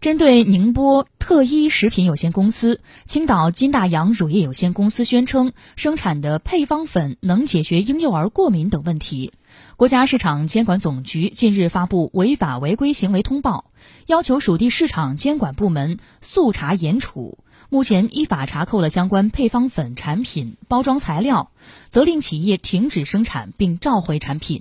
针对宁波特一食品有限公司青岛金大洋乳业有限公司宣称生产的配方粉能解决婴幼儿过敏等问题。国家市场监管总局近日发布违法违规行为通报要求属地市场监管部门速查严处。目前依法查扣了相关配方粉产品包装材料责令企业停止生产并召回产品。